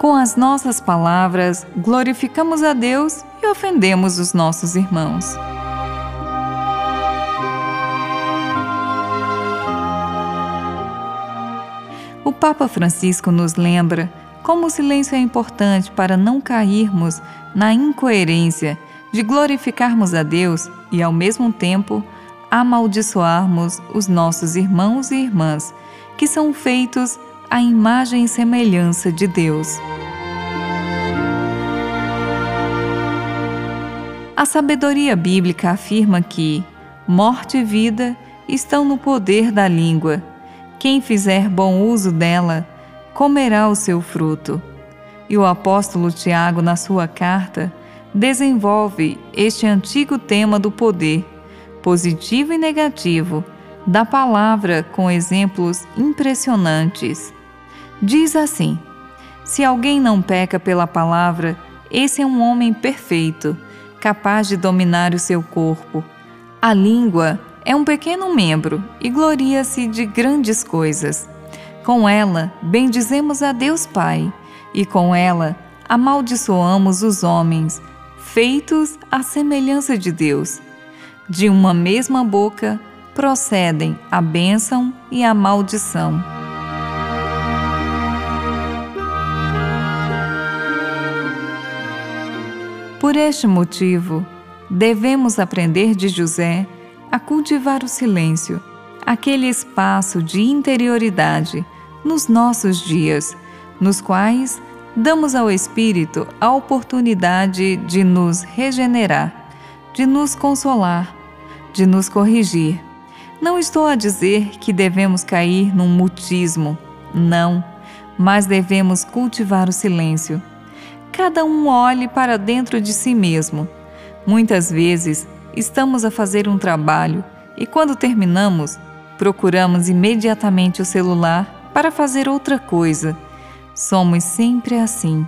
com as nossas palavras, glorificamos a Deus e ofendemos os nossos irmãos. O Papa Francisco nos lembra como o silêncio é importante para não cairmos na incoerência de glorificarmos a Deus e, ao mesmo tempo, amaldiçoarmos os nossos irmãos e irmãs, que são feitos à imagem e semelhança de Deus. A sabedoria bíblica afirma que morte e vida estão no poder da língua. Quem fizer bom uso dela, comerá o seu fruto. E o apóstolo Tiago, na sua carta, desenvolve este antigo tema do poder, positivo e negativo, da palavra com exemplos impressionantes. Diz assim: Se alguém não peca pela palavra, esse é um homem perfeito, capaz de dominar o seu corpo. A língua é um pequeno membro e gloria-se de grandes coisas. Com ela bendizemos a Deus Pai, e com ela amaldiçoamos os homens, feitos à semelhança de Deus. De uma mesma boca procedem a bênção e a maldição. Por este motivo, devemos aprender de José a cultivar o silêncio, aquele espaço de interioridade nos nossos dias, nos quais damos ao Espírito a oportunidade de nos regenerar, de nos consolar, de nos corrigir. Não estou a dizer que devemos cair num mutismo, não, mas devemos cultivar o silêncio cada um olhe para dentro de si mesmo. Muitas vezes estamos a fazer um trabalho e, quando terminamos, procuramos imediatamente o celular para fazer outra coisa. Somos sempre assim.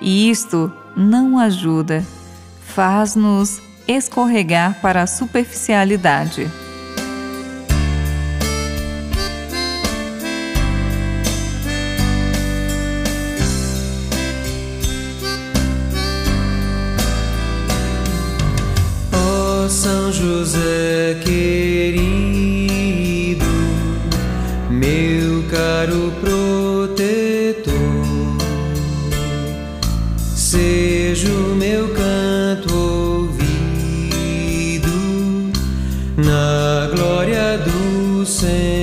E isto não ajuda, faz-nos escorregar para a superficialidade. São José querido, meu caro protetor, seja o meu canto ouvido na glória do Senhor.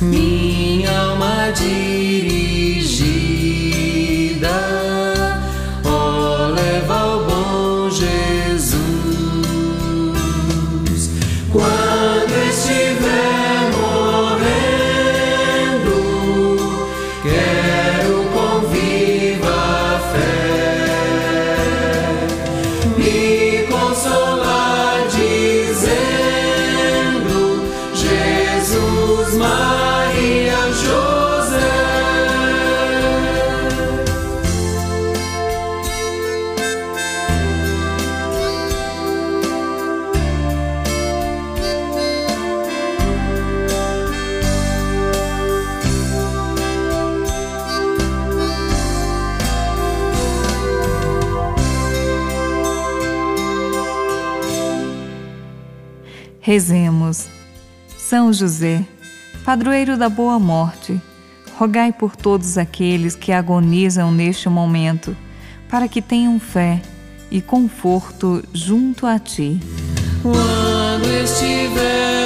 minha alma dirigida, ó, leva ao bom Jesus. Quando estiver morrendo, quero com viva fé me consolar, dizendo: Jesus, mais. Rezemos. São José, padroeiro da boa morte, rogai por todos aqueles que agonizam neste momento, para que tenham fé e conforto junto a ti. Quando estiver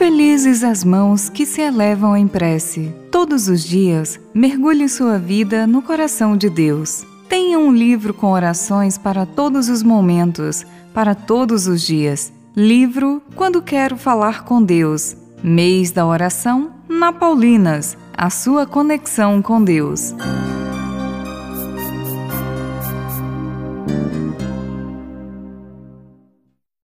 Felizes as mãos que se elevam em prece. Todos os dias, mergulhe sua vida no coração de Deus. Tenha um livro com orações para todos os momentos, para todos os dias. Livro Quando Quero Falar com Deus. Mês da Oração na Paulinas, a sua conexão com Deus.